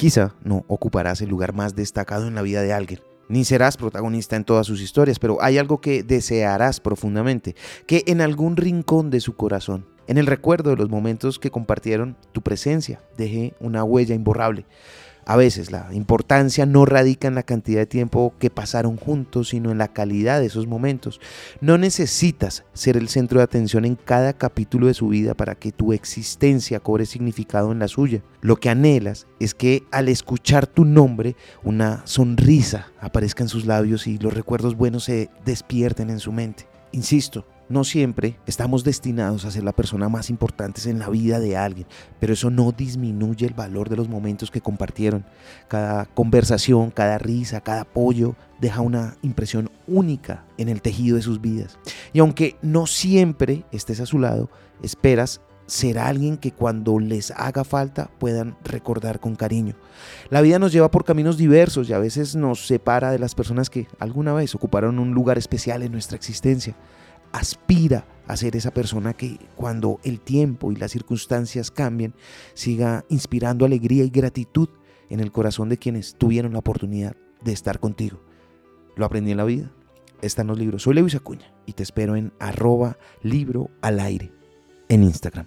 Quizá no ocuparás el lugar más destacado en la vida de alguien, ni serás protagonista en todas sus historias, pero hay algo que desearás profundamente, que en algún rincón de su corazón, en el recuerdo de los momentos que compartieron, tu presencia deje una huella imborrable. A veces la importancia no radica en la cantidad de tiempo que pasaron juntos, sino en la calidad de esos momentos. No necesitas ser el centro de atención en cada capítulo de su vida para que tu existencia cobre significado en la suya. Lo que anhelas es que al escuchar tu nombre, una sonrisa aparezca en sus labios y los recuerdos buenos se despierten en su mente. Insisto, no siempre estamos destinados a ser la persona más importante en la vida de alguien, pero eso no disminuye el valor de los momentos que compartieron. Cada conversación, cada risa, cada apoyo deja una impresión única en el tejido de sus vidas. Y aunque no siempre estés a su lado, esperas ser alguien que cuando les haga falta puedan recordar con cariño. La vida nos lleva por caminos diversos y a veces nos separa de las personas que alguna vez ocuparon un lugar especial en nuestra existencia aspira a ser esa persona que cuando el tiempo y las circunstancias cambien, siga inspirando alegría y gratitud en el corazón de quienes tuvieron la oportunidad de estar contigo. Lo aprendí en la vida, está en los libros. Soy Lewis Acuña y te espero en arroba libro al aire en Instagram.